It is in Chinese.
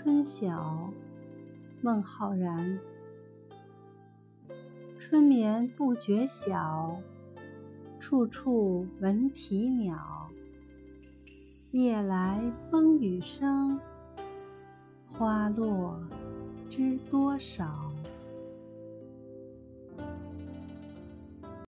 春晓孟浩然。春眠不觉晓处处闻啼鸟。夜来风雨声花落知多少。